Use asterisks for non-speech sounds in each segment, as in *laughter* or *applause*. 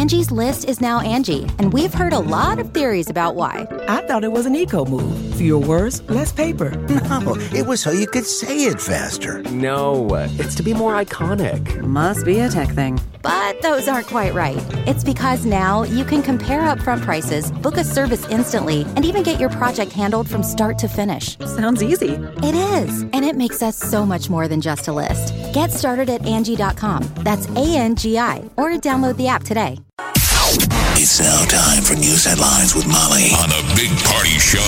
Angie's list is now Angi, and we've heard a lot of theories about why. I thought it was an eco move. Fewer words, less paper. *laughs* No, it was so you could say it faster. No, it's to be more iconic. Must be a tech thing. But those aren't quite right. It's because now you can compare upfront prices, book a service instantly, and even get your project handled from start to finish. Sounds easy. It is, and it makes us so much more than just a list. Get started at Angi.com. That's A N G I, or download the app today. It's now time for news headlines with Molly on the Big Party Show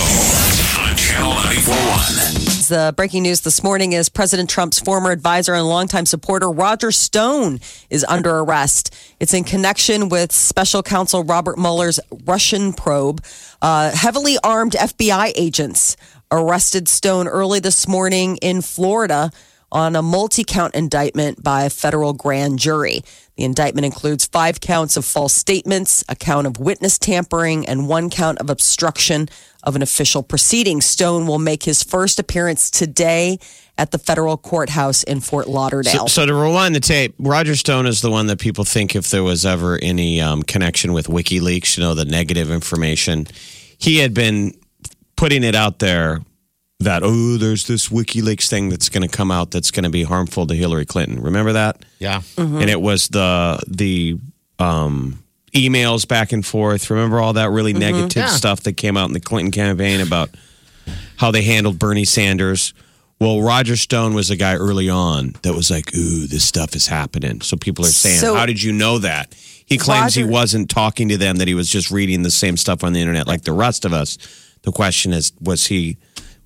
on Channel 941. The breaking news this morning is President Trump's former advisor and longtime supporter Roger Stone is under arrest. It's in connection with special counsel Robert Mueller's Russian probe. Uh, heavily armed FBI agents arrested Stone early this morning in Florida on a multi count indictment by a federal grand jury. The indictment includes five counts of false statements, a count of witness tampering, and one count of obstruction of an official proceeding. Stone will make his first appearance today at the federal courthouse in Fort Lauderdale. So, so to rewind the tape, Roger Stone is the one that people think if there was ever any um, connection with WikiLeaks, you know, the negative information, he had been putting it out there that oh, there's this WikiLeaks thing that's going to come out that's going to be harmful to Hillary Clinton. Remember that? Yeah. And it was the the um, emails back and forth. Remember all that really negative Yeah. stuff that came out in the Clinton campaign about how they handled Bernie Sanders. Well, Roger Stone was a guy early on that was like, "Ooh, this stuff is happening." So people are saying, So- "How did you know that?" He claims he wasn't talking to them; that he was just reading the same stuff on the internet like the rest of us. The question is, was he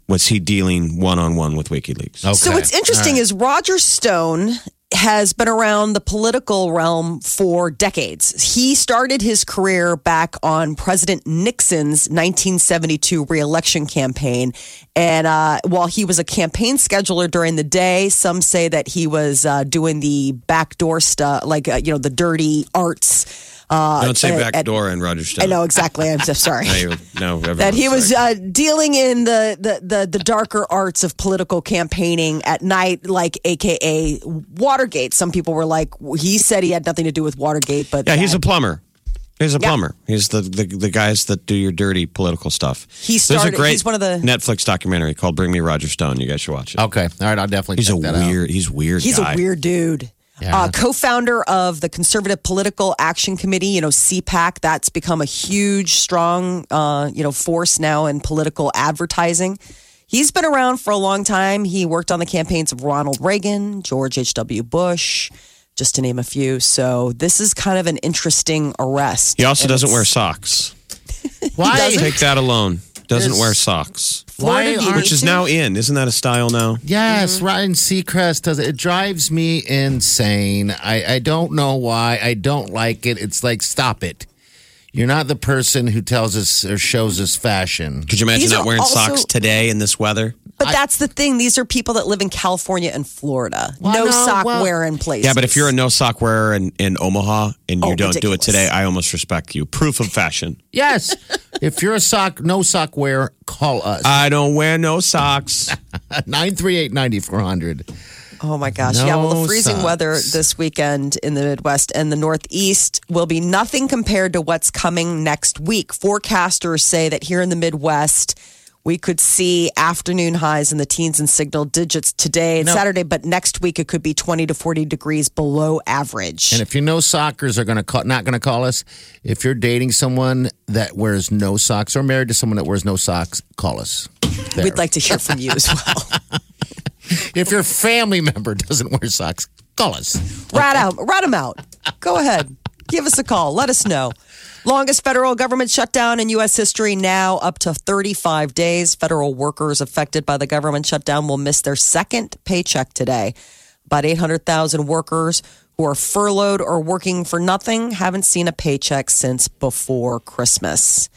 was he dealing one on one with WikiLeaks? Okay. So what's interesting is Roger Stone has been around the political realm for decades. He started his career back on President Nixon's 1972 reelection campaign. And uh, while he was a campaign scheduler during the day, some say that he was uh, doing the backdoor stuff, like, uh, you know, the dirty arts. Uh, Don't say at- back at- door and Roger Stone. I know exactly. I'm so sorry. *laughs* Now you- now *laughs* that he was uh, dealing in the, the, the, the darker arts of political campaigning at night, like AKA Watergate. Some people were like, he said he had nothing to do with Watergate, but Yeah, he's a plumber. He's a Yeah. plumber. He's the, the the guys that do your dirty political stuff. He There's a great he's one of the- Netflix documentary called "Bring Me Roger Stone." You guys should watch it. Okay. All right. I'll definitely he's check a that out. weird. He's weird. He's guy. a weird dude. Yeah. Uh, co-founder of the Conservative Political Action Committee, you know CPAC. That's become a huge, strong, uh, you know, force now in political advertising. He's been around for a long time. He worked on the campaigns of Ronald Reagan, George H.W. Bush, just to name a few. So this is kind of an interesting arrest. He also doesn't wear socks. *laughs* Why? Take that alone. Doesn't wear socks, Why Florida, aren't which is now in. Isn't that a style now? Yes, mm-hmm. Ryan Seacrest does it. It drives me insane. I, I don't know why. I don't like it. It's like, stop it. You're not the person who tells us or shows us fashion. Could you imagine These not are wearing also- socks today in this weather? But that's the thing. These are people that live in California and Florida. Well, no, no, sock well- wearing place. Yeah, but if you're a no sock wearer in, in Omaha and you Oh, don't do it today, I almost respect you. Proof of fashion. *laughs* Yes. if you're a sock, no sock wearer, call us. I don't wear no socks. *laughs* 938 9400. Oh my gosh. yeah. Well, the freezing socks. weather this weekend in the Midwest and the Northeast will be nothing compared to what's coming next week. Forecasters say that here in the Midwest, we could see afternoon highs in the teens and signal digits today and No. Saturday, but next week it could be 20 to 40 degrees below average. And if you know sockers are going to call, not going to call us, if you're dating someone that wears no socks or married to someone that wears no socks, call us. There. We'd like to hear from you as well. *laughs* if your family member doesn't wear socks, call us. rat out, rat them out. Go ahead, give us a call. Let us know. Longest federal government shutdown in U.S. history now up to 35 days. Federal workers affected by the government shutdown will miss their second paycheck today. About 800,000 workers who are furloughed or working for nothing haven't seen a paycheck since before Christmas.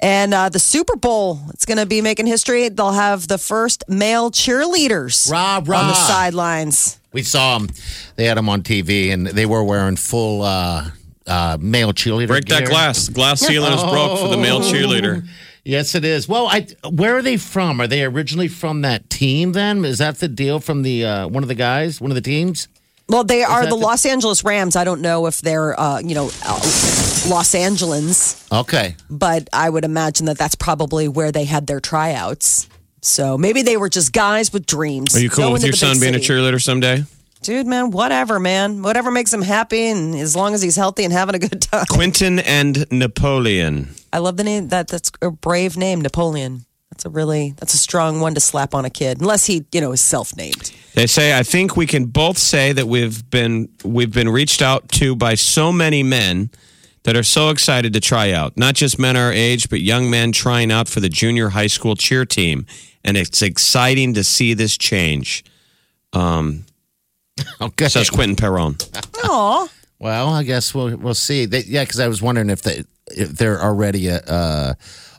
And uh, the Super Bowl, it's going to be making history. They'll have the first male cheerleaders Rah, rah. on the sidelines. We saw them. They had them on TV, and they were wearing full uh, uh, male cheerleader. Break that glass. Glass ceiling is *laughs* broke for the male cheerleader. Yes, it is. Well, I, where are they from? Are they originally from that team? Then is that the deal from the uh, one of the guys, one of the teams? Well, they are the the- Los Angeles Rams. I don't know if they're, uh, you know, uh, Los Angeles. Okay. but I would imagine that that's probably where they had their tryouts. So maybe they were just guys with dreams. Are you cool with your son big being a cheerleader someday? Dude, man, whatever, man. Whatever makes him happy, and as long as he's healthy and having a good *laughs* time. Quinton and Napoleon. I love the name. That that's a brave name, Napoleon. That's a really that's a strong one to slap on a kid, unless he, you know, is self-named. They say I think we can both say that we've been we've been reached out to by so many men that are so excited to try out. Not just men our age, but young men trying out for the junior high school cheer team. And it's exciting to see this change, um, *laughs* Okay. says Quinton Peron. *laughs* Oh. Well, I guess we'll we'll see. They, yeah, because I was wondering if they if they're already uh,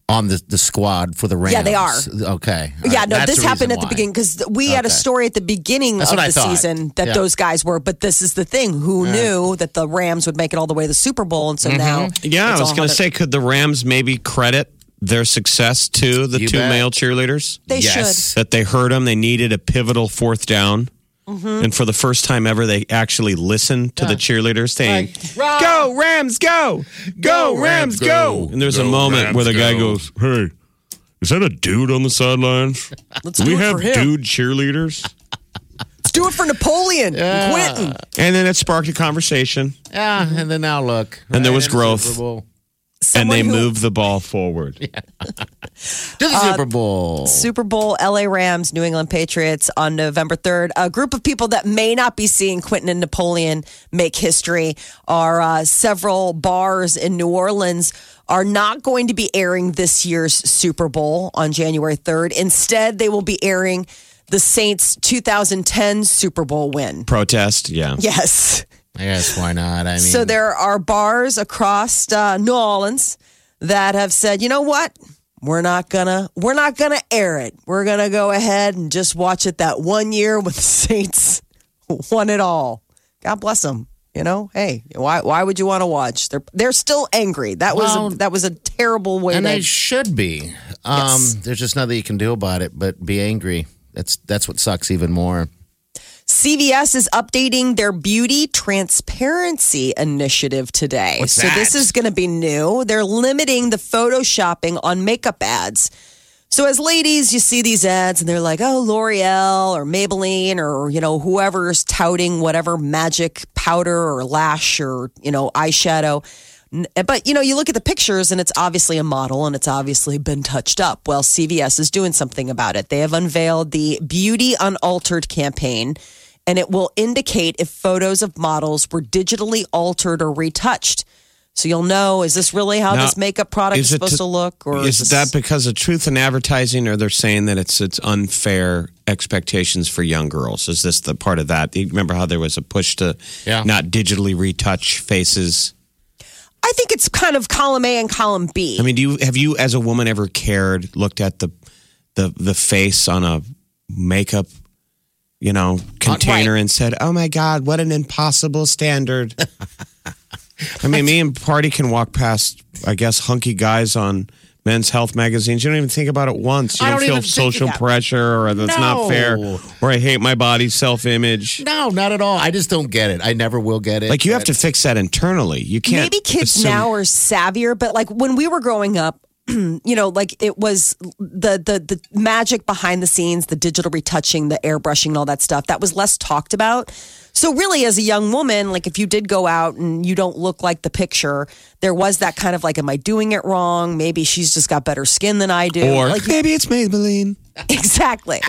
on the, the squad for the Rams. Yeah, they are. Okay. All Yeah, right. no, That's this happened at the why. beginning because we had a story at the beginning That's of the season that Yeah. those guys were. But this is the thing: who knew that the Rams would make it all the way to the Super Bowl? And so Mm-hmm. now, Yeah, I was going to say, could the Rams maybe credit their success to the You two bet. male cheerleaders? they yes. That they heard them, they needed a pivotal fourth down. Mm-hmm. And for the first time ever, they actually listened to the cheerleaders saying, Like, Go, Rams, go! Go, Rams, go! And there's a Go, moment where the Rams, guy go. goes, Hey, is that a dude on the sidelines? *laughs* Let's Do we do it have for him. dude cheerleaders? *laughs* Let's do it for Napoleon, and Quinton. And then it sparked a conversation, Yeah, and then now look. And there right was in the growth. And they who- moved the ball forward. *laughs* To the Super Bowl. Super Bowl, LA Rams, New England Patriots on November 3rd. A group of people that may not be seeing Quinton and Napoleon make history are uh, several bars in New Orleans are not going to be airing this year's Super Bowl on January 3rd. Instead, they will be airing the Saints 2010 Super Bowl win. Protest, yeah. Yes. I guess why not? I mean, So there are bars across uh, New Orleans that have said, you know what? We're not gonna we're not gonna air it. We're gonna go ahead and just watch it that one year when the *laughs* Saints won it all. God bless them. You know, hey, why why would you want to watch? They're they're still angry. That was Well, a, that was a terrible way. and to, they should be. Um, Yes. There's just nothing you can do about it, but be angry. That's that's what sucks even more. CVS is updating their beauty transparency initiative today. What's so this is going to be new. They're limiting the photoshopping on makeup ads. So as ladies, you see these ads and they're like, "Oh, L'Oreal or Maybelline or you know whoever's touting whatever magic powder or lash or you know eyeshadow." N- But you know, you look at the pictures and it's obviously a model and it's obviously been touched up. Well, CVS is doing something about it. They have unveiled the Beauty Unaltered campaign and it will indicate if photos of models were digitally altered or retouched. So you'll know is this really how Now, this makeup product is, it supposed to look or is this- that because of truth in advertising, or they're saying that it's it's unfair expectations for young girls? Is this the part of that? You remember how there was a push to Yeah. not digitally retouch faces? I think it's kind of column A and column B. I mean, do you have you as a woman ever cared, looked at the the the face on a makeup, you know, container and said, "Oh my God, what an impossible standard." *laughs* I mean, me and Party can walk past, I guess, hunky guys on Men's Health magazines. You don't even think about it once. You I don't, don't feel even think- social yeah. pressure, or that's not fair, or I hate my body, self image. No, not at all. I just don't get it. I never will get it. Like you have to fix that internally. You can't. Maybe kids assume- now are savvier, but like when we were growing up, *clears throat* you know, like it was the the the magic behind the scenes, the digital retouching, the airbrushing, and all that stuff. That was less talked about. So really, as a young woman, like if you did go out and you don't look like the picture, there was that kind of like, am I doing it wrong? Maybe she's just got better skin than I do. Or like maybe it's Maybelline. *laughs* exactly.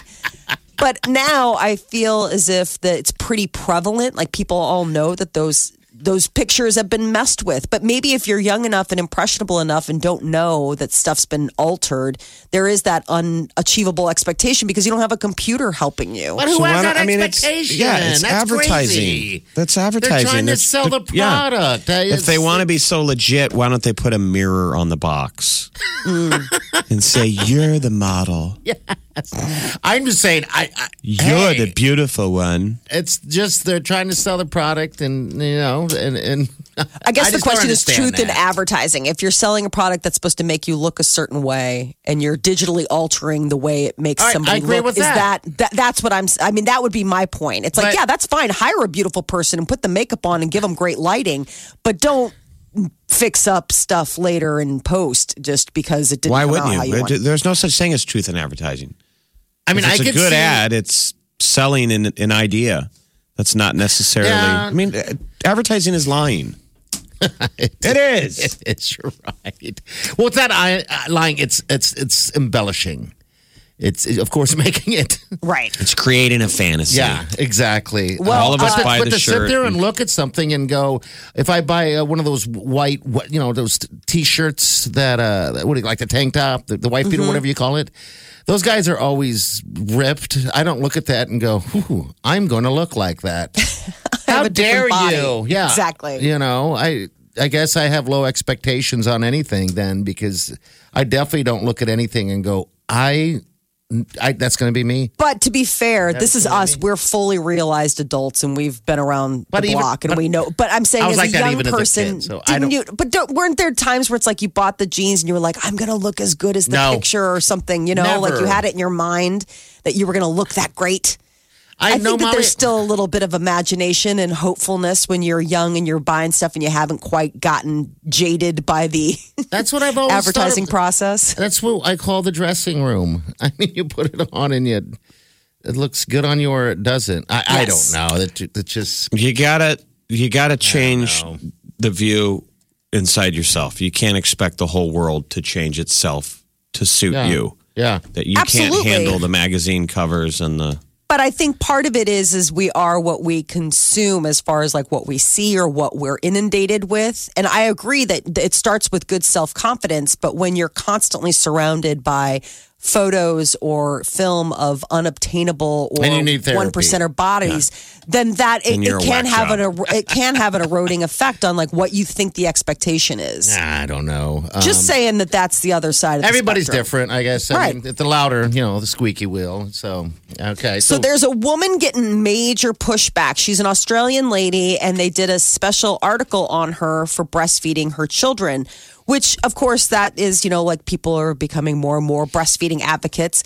But now I feel as if that it's pretty prevalent. Like people all know that those those pictures have been messed with. But maybe if you're young enough and impressionable enough and don't know that stuff's been altered, there is that unachievable expectation because you don't have a computer helping you. But who So has that I mean, it's- expectation? yeah, it's That's advertising. Crazy. That's They're advertising. trying to It's- sell the yeah. product. If they want to be so legit, why don't they put a mirror on the box? Mm. and say, You're the model. I'm just saying, I, I You're hey, the beautiful one. It's just they're trying to sell the product, and you know, and and I guess the question is understand truth in advertising. If you're selling a product that's supposed to make you look a certain way and you're digitally altering the way it makes All right, somebody I agree look, with is that. that, that that's what I'm I mean that would be my point. It's like, But- yeah, that's fine. Hire a beautiful person and put the makeup on and give them great lighting, but don't fix up stuff later in post just because it didn't Why come wouldn't out how you? you want. There's no such thing as truth in advertising. I mean, if it's I a could good see, ad. It's selling an, an idea. That's not necessarily. Yeah. I mean, uh, advertising is lying. *laughs* it is. *laughs* It's you're right. Well, it's not lying. It's it's it's embellishing. It's of course *laughs* making it. right. It's creating a fantasy. Yeah, exactly. Well, All of us but to, buy but the to shirt. sit there and look at something and go, if I buy uh, one of those white, what you know, those t-shirts that uh, what do you like the tank top, the, the white Mm-hmm. or whatever you call it. Those guys are always ripped. I don't look at that and go, Ooh, I'm going to look like that. *laughs* How dare you? Yeah, Exactly. You know, I I guess I have low expectations on anything then because I definitely don't look at anything and go, I, I that's going to be me. But to be fair, this is us. We're fully realized adults, and we've been around But the even- block, and but we know. But I'm saying, I as like a young even a person, kid, so didn't don't- you? But don't, weren't there times where it's like you bought the jeans and you were like, "I'm going to look as good as the No. picture" or something? You know, like you had it in your mind that you were going to look that great. I, I, know think that Molly- there's still a little bit of imagination and hopefulness when you're young and you're buying stuff and you haven't quite gotten jaded by the *laughs* That's what I've always advertising thought of- process. That's what I call the dressing room. *laughs* I mean, you put it on and you, it looks good on you or it doesn't. I, I don't know. That that just You gotta you gotta change the view inside yourself. You can't expect the whole world to change itself to suit Yeah. you. yeah. That you Absolutely. can't handle the magazine covers and the but I think part of it is is we are what we consume as far as like what we see or what we're inundated with. And I agree that it starts with good self-confidence, but when you're constantly surrounded by photos or film of unobtainable or And you need therapy. one percenter bodies, then that it, it can have an job. er- it can have an eroding effect on like what you think the expectation is. Nah, I don't know. Um, Just saying that that's the other side of the everybody's different, I guess. I Right. mean, the louder, you know, the squeaky wheel. So okay. So there's a woman getting major pushback. She's an Australian lady, and they did a special article on her for breastfeeding her children, which, of course, that is, you know, like people are becoming more and more breastfeeding advocates.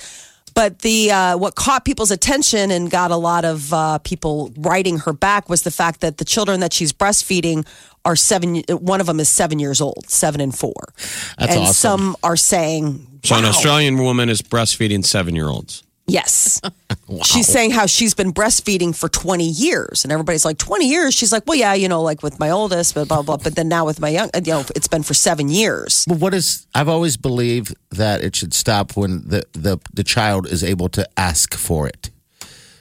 But the uh, what caught people's attention and got a lot of uh, people writing her back was the fact that the children that she's breastfeeding are seven. One of them is seven years old, seven and four, That's and awesome. some are saying, so an Australian woman is breastfeeding seven year olds. Yes. *laughs* She's saying how she's been breastfeeding for 20 years. And everybody's like, 20 years? She's like, well, yeah, you know, like with my oldest, but blah, blah. But then now with my young, you know, it's been for seven years. But what is? I've always believed that it should stop when the the the child is able to ask for it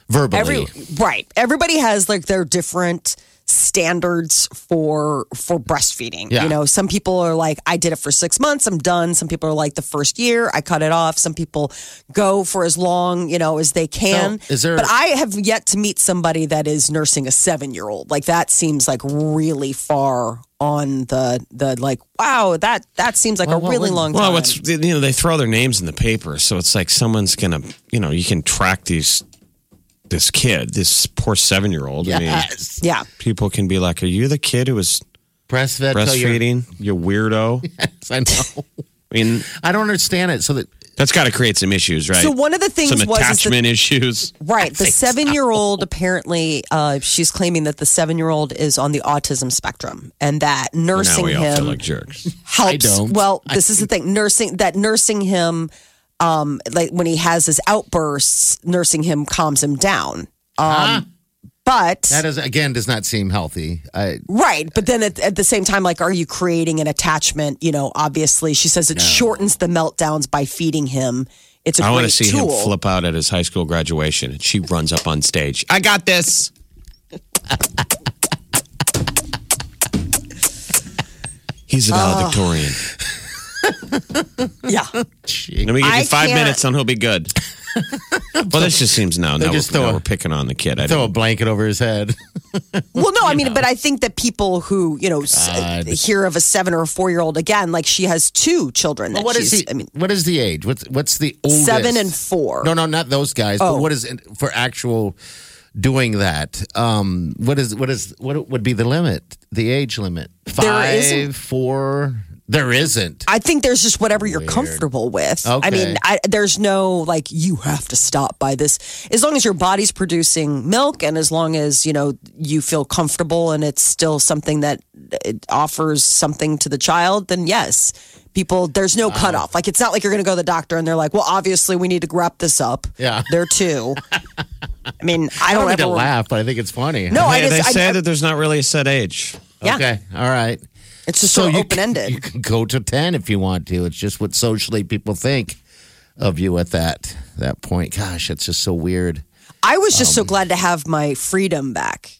verbally. Every, right. Everybody has like their different standards for for breastfeeding. Yeah. You know, some people are like, I did it for six months, I'm done. Some people are like the first year, I cut it off. Some people go for as long, you know, as they can. So, is there- but I have yet to meet somebody that is nursing a seven year old. Like that seems like really far on the the like, wow, that that seems like Well, a really would- long time. Well, what's you know they throw their names in the paper, so it's like someone's gonna you know you can track these this kid, this poor seven year old. I mean, yeah. people can be like, "Are you the kid who was Breastfed. you're- breastfeeding? You weirdo." *laughs* Yes, I know. I mean, I don't understand it. So that that's got to create some issues, right? So one of the things some was is that- attachment issues. Right. The *laughs* seven year old apparently, uh, she's claiming that the seven year old is on the autism spectrum and that Now nursing we all him feel like jerks. helps. I don't. Well, this is the thing nursing, that nursing him, um, like when he has his outbursts, nursing him calms him down. Um, but that is again does not seem healthy. I, Right. But then at, at the same time, like, are you creating an attachment? You know, obviously, she says it shortens the meltdowns by feeding him. It's a I want great to see tool. him flip out at his high school graduation, and she runs up on stage. I got this. *laughs* He's a valedictorian. *laughs* Yeah. Let me give I you five can't- minutes, and he'll be good. *laughs* Well, this just seems now. They Now, just we're, throw now a- we're picking on the kid. I Throw a didn't- blanket over his head. *laughs* Well, no, I mean, but I think that people who you know s- God. hear of a seven or a four year old again, like she has two children. That Well, what is she's, the? I mean, what is the age? What's what's the oldest? seven and four. No, no, not those guys. Oh. But what is for actual doing that? Um, what is what is what would be the limit? The age limit? There Five, isn't. four. There isn't. I think there's just whatever you're comfortable with. I mean, I, there's no like you have to stop by this. As long as your body's producing milk, and as long as you know you feel comfortable, and it's still something that it offers something to the child, then yes, people. There's no uh-huh. cutoff. Like it's not like you're going to go to the doctor and they're like, well, obviously we need to wrap this up. Yeah. they're two. I mean, I I don't, I don't need ever to laugh, but I think it's funny. No, I They- just they I- say I- that there's not really a set age. Yeah. Okay. All right. It's just so, you open can- You can go to ten if you want to. It's just what socially people think of you at that that point. Gosh, it's just so weird. I was just so glad to have my freedom back.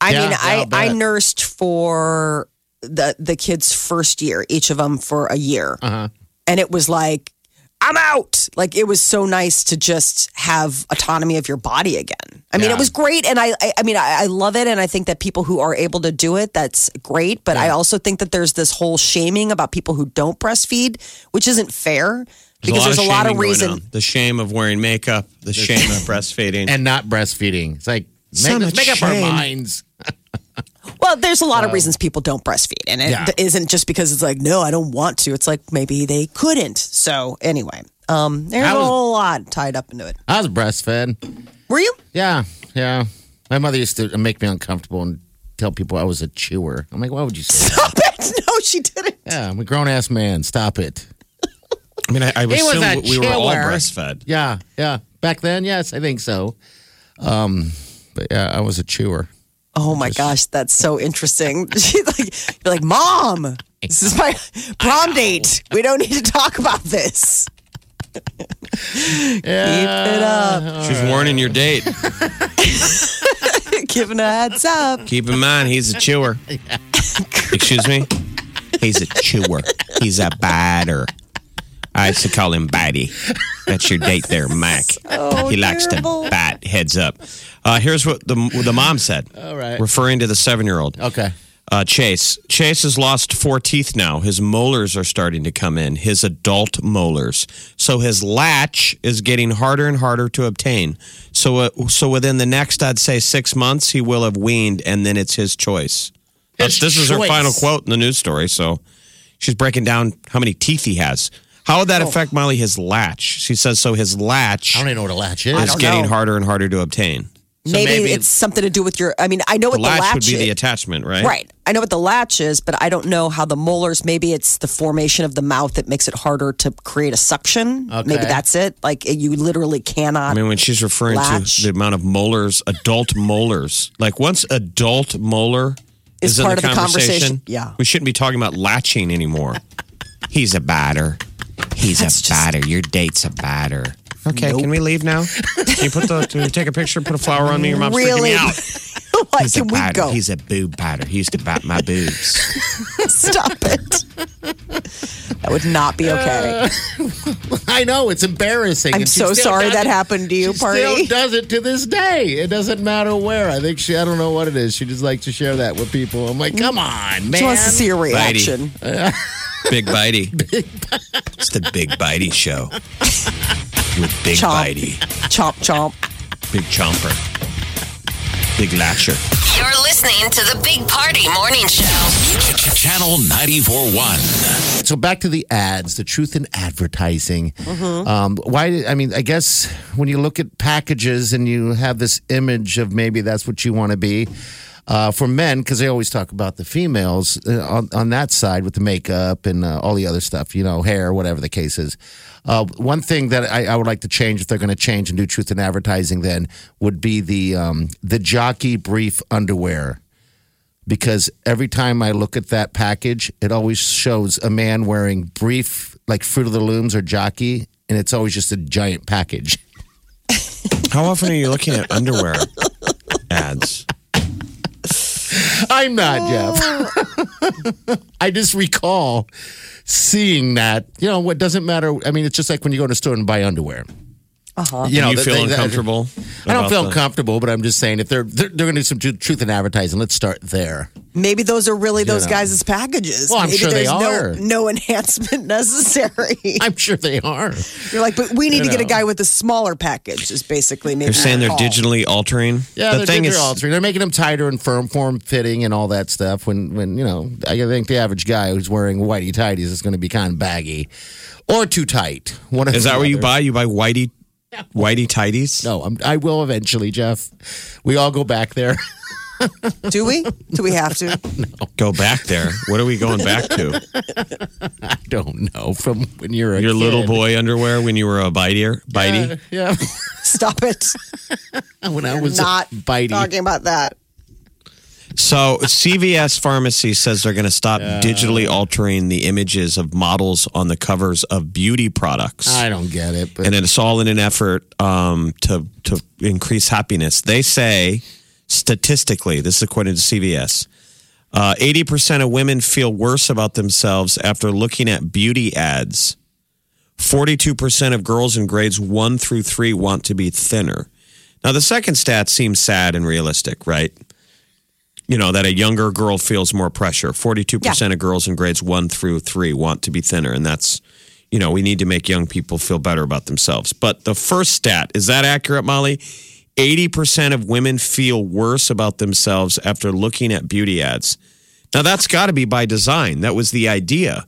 I Um, Yeah, mean, I'll I, I nursed for the the kids' first year, each of them for a year, Uh-huh. and it was like I'm out. Like it was so nice to just have autonomy of your body again. I mean, Yeah. it was great, and I, I, I mean, I, I love it, and I think that people who are able to do it, that's great. But I also think that there's this whole shaming about people who don't breastfeed, which isn't fair because there's a lot of shaming going reason. The shame of wearing makeup, the shame *laughs* of breastfeeding. And not breastfeeding. It's like So make, much make up our minds. *laughs* Well, there's a lot of reasons people don't breastfeed, and it Yeah. not just because it's like, no, I don't want to. It's like maybe they couldn't. So anyway, um, there's I a was- whole lot tied up into it. I was breastfed. Were you? Yeah, yeah. My mother used to make me uncomfortable and tell people I was a chewer. I'm like, why would you say that? Stop it! *laughs* No, she didn't. yeah, I'm a grown ass man. Stop it. *laughs* I mean, I, I He was assume a we were all breastfed. Yeah, yeah. Back then, yes, I think so. Um, but yeah, I was a chewer. Oh my gosh, that's so interesting. *laughs* She's like, you're like, mom, this is my *laughs* prom date. We don't need to talk about this. *laughs* Keep it up. She's warning your date. Giving a heads up. Keep in mind, he's a chewer. Excuse me? He's a chewer. He's a biter. I used to call him Batty. That's your date there, *laughs* Mac. he likes terrible. to bat heads up. Uh, here's what the, what the mom said. All right. Referring to the seven year old. Okay. Uh, Chase. Chase has lost four teeth now. His molars are starting to come in, his adult molars. So his latch is getting harder and harder to obtain. So, uh, so within the next, I'd say six months, he will have weaned, and then it's his choice. His this is her final quote in the news story. So she's breaking down how many teeth he has. How would that oh. affect Molly? His latch. She says so. His latch I don't even know what a latch is. is getting know. harder and harder to obtain. So maybe, maybe it's something to do with your. I mean, I know the what the latch, latch would be is. the attachment, right? Right. I know what the latch is, but I don't know how the molars, maybe it's the formation of the mouth that makes it harder to create a suction. Okay. Maybe that's it. Like you literally cannot. I mean, when she's referring Latch. to the amount of molars, adult molars, like once adult molar Is is, in part the of the conversation, yeah. we shouldn't be talking about latching anymore. He's a batter. He's That's a just- batter. Your date's a batter. Okay, can we leave now? Can you put the? Can we take a picture? Put a flower on me. Your mom's freaking Really? me out. *laughs* like, He's a can we batter. go? He's a boob batter. He used to bite my boobs. *laughs* Stop it. that would not be okay. Uh, *laughs* I know it's embarrassing. I'm so sorry that it. happened to you, she Party. Still does it to this day. It doesn't matter where. I think she. I don't know what it is. She just likes to share that with people. I'm like, come on, man. She wants to see your reaction. Big Bitey. It's the Big Bitey show with Big Chomp. Bitey, Chomp, chomp. Big Chomper, Big Latcher. You're listening to the Big Party Morning Show. Channel 94.1. So back to the ads, the truth in advertising. Mm-hmm. Um, why? I mean, I guess when you look at packages and you have this image of maybe that's what you want to be. Uh, for men, because they always talk about the females uh, on, on that side with the makeup and uh, all the other stuff, you know, hair, whatever the case is. Uh, one thing that I, I would like to change, if they're going to change and do truth in advertising, then would be the um, the jockey brief underwear because every time I look at that package, it always shows a man wearing brief, like Fruit of the Looms or Jockey, and it's always just a giant package. *laughs* How often are you looking at underwear ads? I'm not, Jeff. *laughs* I just recall seeing that. You know, what doesn't matter. I mean, it's just like when you go to a store and buy underwear. Uh-huh. You know, you they- feel they- they- uncomfortable? I don't feel the- comfortable, but I'm just saying if they're they're, they're going to do some truth in advertising, let's start there. Maybe those are really those know. guys' packages. Well, I'm Maybe sure they are. No, no *laughs* enhancement necessary. I'm sure they are. You're like, but we need You to get a guy with a smaller package. Is basically maybe. They're saying they're call. digitally altering. Yeah, the they're, thing they're is, altering. They're making them tighter and firm, form fitting, and all that stuff. When when you know, I think the average guy who's wearing whitey tighties is going to be kind of baggy or too tight. One is that what you buy? You buy whitey, whitey tighties? No, I'm, I will eventually, Jeff. We all go back there. Do we? Do we have to? *laughs* Go back there. What are we going back to? I don't know from when you're a Your little boy underwear when you were a biter, bitey. Yeah, Stop it. *laughs* when I was Not bitey. talking about that. So CVS Pharmacy says they're going to stop digitally altering the images of models on the covers of beauty products. I don't get it, but and it's all in an effort um, to to increase happiness. They say statistically, this is according to CVS, uh, eighty percent of women feel worse about themselves after looking at beauty ads. Forty-two percent of girls in grades one through three want to be thinner. Now, the second stat seems sad and realistic, right? You know, that a younger girl feels more pressure. 42% of girls in grades one through three want to be thinner. And that's, you know, we need to make young people feel better about themselves. But the first stat, is that accurate, Molly? 80% of women feel worse about themselves after looking at beauty ads. Now, that's got to be by design. That was the idea.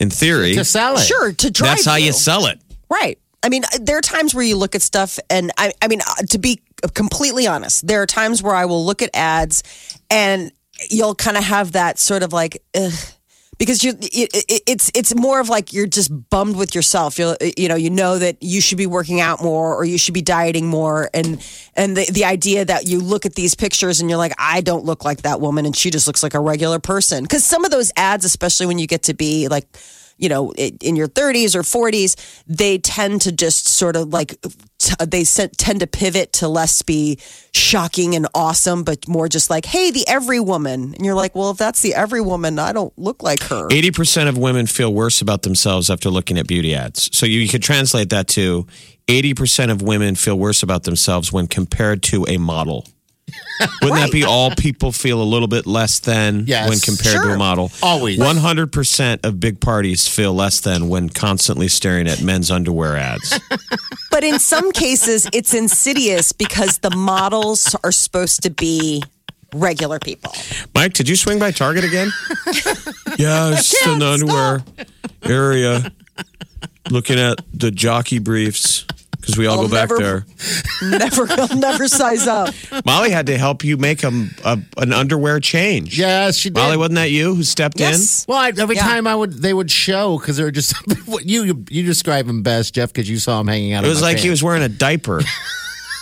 In theory, to sell it. Sure, to drive that's how you sell it. Right. I mean, there are times where you look at stuff, and I, I mean, uh, to be completely honest, there are times where I will look at ads, and you'll kind of have that sort of like, ugh, because you, it, it, it's it's more of like you're just bummed with yourself. You you know you know that you should be working out more or you should be dieting more, and and the the idea that you look at these pictures and you're like, I don't look like that woman, and she just looks like a regular person. Because some of those ads, especially when you get to be like you know, in your 30s or 40s, they tend to just sort of like, they tend to pivot to less be shocking and awesome, but more just like, hey, the every woman. And you're like, well, if that's the every woman, I don't look like her. 80% of women feel worse about themselves after looking at beauty ads. So you, you could translate that to 80% of women feel worse about themselves when compared to a model. *laughs* Wouldn't that be all people feel a little bit less than Yes. when compared to a model? Always. 100% of big parties feel less than when constantly staring at men's underwear ads. *laughs* But in some cases, it's insidious because the models are supposed to be regular people. Mike, did you swing by Target again? yeah, it's just in the underwear area looking at the jockey briefs because we all I'll go back never- there. Never, *laughs* I'll never size up. Molly had to help you make a, a an underwear change. Yes, she did. Molly, wasn't that you who stepped Yes. Well, I, every Yeah. time I would, they would show because they were just *laughs* what you you, you describe him best, Jeff, because you saw him hanging out. It of was my like he was wearing a diaper. *laughs*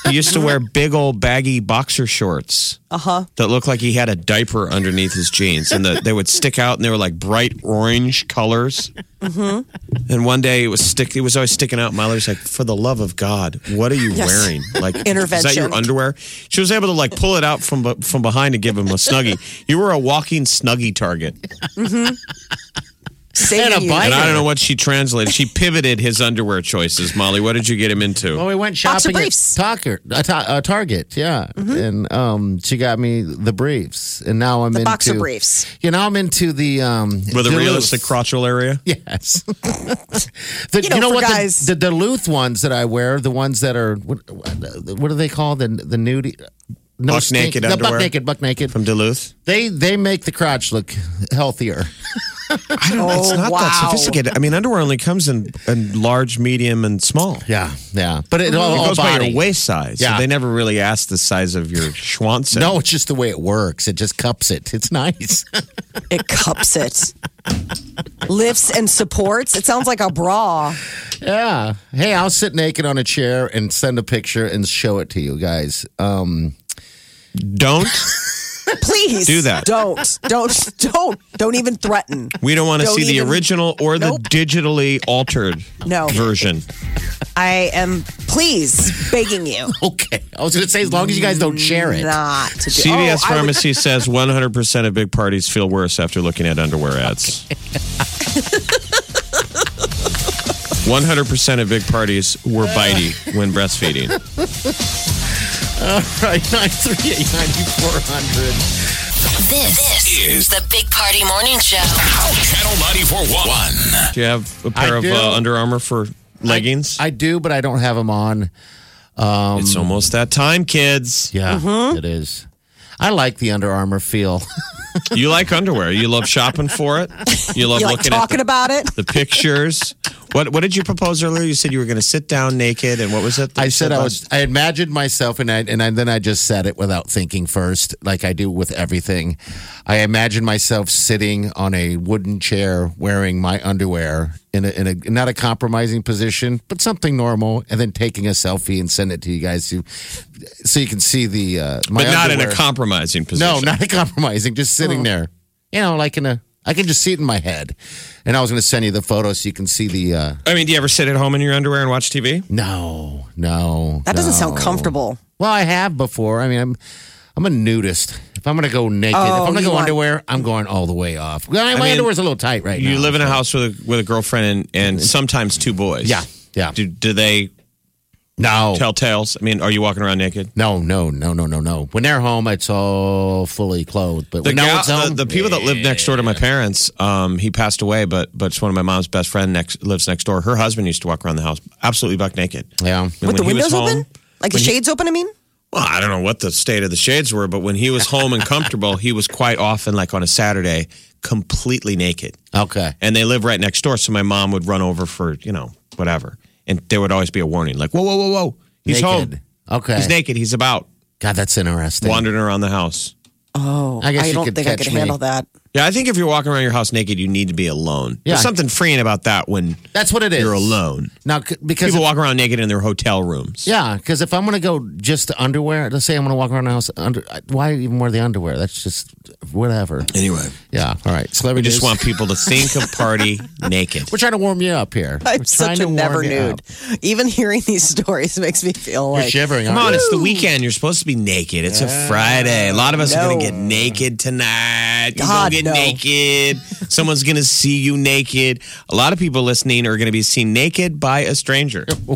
he used to wear big old baggy boxer shorts Uh huh. that looked like he had a diaper underneath his jeans, and the, they would stick out, and they were like bright orange colors. Mm-hmm. And one day it was stick. It was always sticking out. Molly was like, "For the love of God, what are you Yes. wearing? Like, intervention? is that your underwear?" She was able to like pull it out from from behind and give him a snuggie. You were a walking snuggie target. Saving And a you. bike. And I don't know what she translated. She pivoted his underwear choices. Molly, what did you get him into? Well, we went Box of shopping at briefs. Target, uh, ta- uh, Target, yeah, and um, she got me the briefs, and now I'm The into boxer briefs. You know, I'm into the um, With a realistic crotchal area? Yes. *laughs* the, You know, for what? the- guys- The, Duluth ones that I wear, the ones that are what, what are they called? The the nudie. No Buck stink- naked the underwear? buck naked, buck naked. From Duluth? They they make the crotch look healthier. *laughs* I don't It's Oh, not that sophisticated. I mean, underwear only comes in, in large, medium, and small. Yeah, yeah. But it all, It all goes by body. your waist size. Yeah. So they never really ask the size of your schwanz. No, it's just the way it works. It just cups it. It's nice. *laughs* It cups it. Lifts and supports. It sounds like a bra. yeah. Hey, I'll sit naked on a chair and send a picture and show it to you guys. Um, Don't. *laughs* Please Do that. Don't. Don't. Don't. Don't even threaten. We don't want to Don't see the even- original or the digitally altered No. version. I am please begging you *laughs* okay. I was going to say, as long as you guys don't share it. not to do. CVS Oh, I would- Pharmacy *laughs* says 100% of big parties feel worse after looking at underwear ads. 100% of big parties were bitey when breastfeeding. All right, 938 9400. This, is the Big Party Morning Show. Channel 94.1. Do you have a pair I of do. uh, Under Armour for leggings? I do, but I don't have them on. it's almost that time, kids. Yeah, Mm-hmm. it is. I like the Under Armour feel. *laughs* You like underwear. You love shopping for it. You love You like looking talking at about it? the, the pictures. What What did you propose earlier? You said you were going to sit down naked, and what was it? I said I was. I imagined myself, and I and I, then I just said it without thinking first, like I do with everything. I imagined myself sitting on a wooden chair, wearing my underwear in a, in a not a compromising position, but something normal, and then taking a selfie and send it to you guys to, so you can see the. Uh, my but not in a compromising position. No, not a compromising. Just sitting there, you know, like in a. I can just see it in my head, and I was going to send you the photo so you can see the. Uh, I mean, do you ever sit at home in your underwear and watch TV? no, no, That doesn't no. sound comfortable. Well, I have before. I mean, I'm I'm a nudist. If I'm gonna go naked, if Oh, I'm gonna go want- underwear, I'm going all the way off. Well, my mean, underwear's a little tight right now. You live in a house with a, with a girlfriend and, and sometimes two boys. Yeah, yeah. Do, do they No, tell tales? I mean, are you walking around naked? no, no, no, no, no, no. When they're home, it's all fully clothed. But The, when no gal- one's home, the, the people that lived next door to my parents, um, he passed away, but but it's one of my mom's best friend next lives next door. Her husband used to walk around the house absolutely buck naked. yeah. And With when the he was windows home- open? Like the when he- shades open, I mean? Well, I don't know what the state of the shades were, but when he was home and comfortable, he was quite often, like on a Saturday, completely naked. Okay. And they live right next door, so my mom would run over for you know whatever, and there would always be a warning, like whoa, whoa, whoa, whoa, he's Naked. home, Okay. he's naked, he's about God, that's interesting. wandering around the house. Oh, I guess you don't could think I catch could me. handle that. Yeah, I think if you're walking around your house naked, you need to be alone. Yeah. There's something freeing about that when That's what it is. you're alone. now c- because People walk around naked in their hotel rooms. Yeah, because if I'm going to go just underwear, let's say I'm going to walk around the house under, why even wear the underwear? That's just whatever. Anyway, Yeah, all right. so we Celebrity just news. want people to think of party *laughs* naked. We're trying to warm you up here. I'm We're such trying a to warm never you nude. up. Even hearing these stories makes me feel You're like shivering. Come aren't on, you? it's the weekend. You're supposed to be naked. It's a Friday. A lot of us are going to No. get naked tonight. You're God, going to get no. naked. Someone's going to see you naked. A lot of people listening are going to be seen naked by a stranger. *laughs*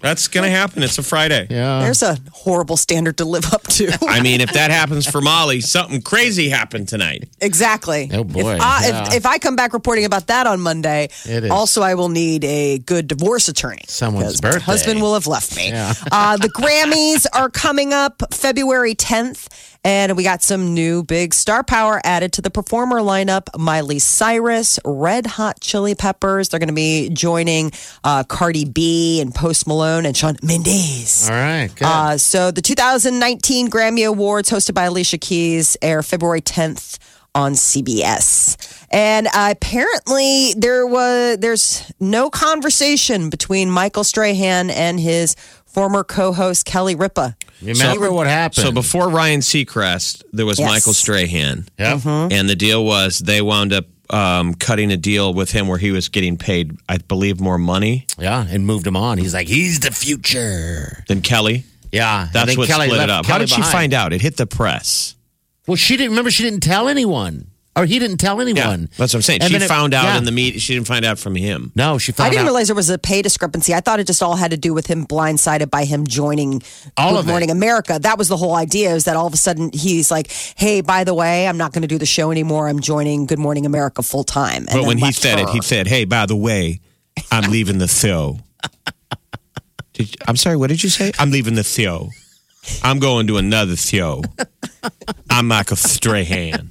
That's going to happen. It's a Friday. Yeah. there's a horrible standard to live up to. I mean, if that *laughs* happens for Molly, something crazy happened tonight. Exactly. Oh, boy. If I, Yeah. if, if I come back reporting about that on Monday, It is. also I will need a good divorce attorney. Someone's 'Cause my birthday. husband will have left me. Yeah. uh, the Grammys are coming up February 10th, and we got some new big star power added to the performer lineup. Miley Cyrus, Red Hot Chili Peppers. They're going to be joining uh, Cardi B and Post Malone and Shawn Mendes. All right. Good. Uh, so the 2019 Grammy Awards, hosted by Alicia Keys, air February 10th on CBS. And uh, apparently, there was there's no conversation between Michael Strahan and his former co-host Kelly Ripa. Remember what happened? So before Ryan Seacrest, there was Yes. Michael Strahan. yeah. And the deal was they wound up um, cutting a deal with him where he was getting paid, I believe, more money Yeah, and moved him on. He's like, he's the future. Then Kelly. Yeah. That's then what Kelly split it left up. How Kelly did she find out? It hit the press. Well, she didn't remember. She didn't tell anyone, or he didn't tell anyone. That's what I'm saying. And she then it- found out yeah. in the meet. She didn't find out from him. No, she found out. I didn't out. realize there was a pay discrepancy. I thought it just all had to do with him blindsided by him joining All Good of it. Morning America. That was the whole idea. Is that all of a sudden he's like, "Hey, by the way, I'm not going to do the show anymore. I'm joining Good Morning America full time." But when he said it, he said, "Hey, by the way, I'm *laughs* leaving the show." Did, I'm sorry. What did you say? I'm leaving the show. I'm going to another show. I'm Michael Strahan.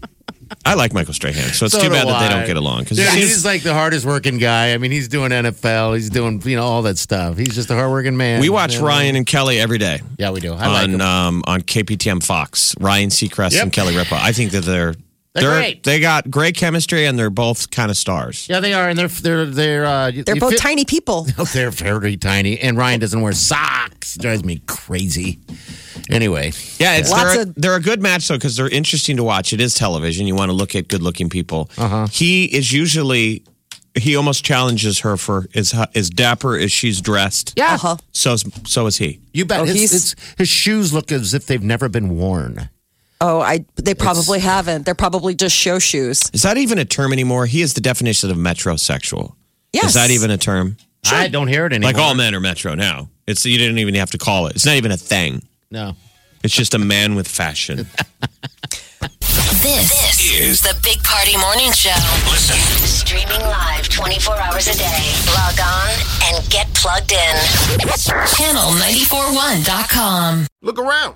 I like Michael Strahan, so it's So too bad that they don't get along. Because Yeah, he's like the hardest working guy. I mean, he's doing NFL. He's doing you know all that stuff. He's just a hard working man. we watch You know? Ryan and Kelly every day Yeah, we do. I on him. um, on KPTM Fox. Ryan Seacrest Yep. and Kelly Ripa. I think that they're They're great. they got great chemistry and they're both kind of stars. yeah, they are, and they're they're they're uh, they're both feel- tiny people. *laughs* They're very tiny, and Ryan doesn't wear socks. Drives me crazy. Anyway, Yeah, it's Lots they're, a, of- they're a good match though because they're interesting to watch. It is television. You want to look at good-looking people. Uh-huh. He is usually he almost challenges her for as as dapper as she's dressed. yeah, Uh-huh. So so is he. you bet. Oh, his, his, his shoes look as if they've never been worn. Oh, I they probably haven't. They're probably just show shoes. Is that even a term anymore? He is the definition of metrosexual. Yes. Is that even a term? I don't hear it anymore. Like all men are Metro now. It's you didn't even have to call it. It's not even a thing. No. It's just a man with fashion. *laughs* This, is the Big Party Morning Show. Listen. Streaming live 24 hours a day. Log on and get plugged in. Channel941.com. Look around.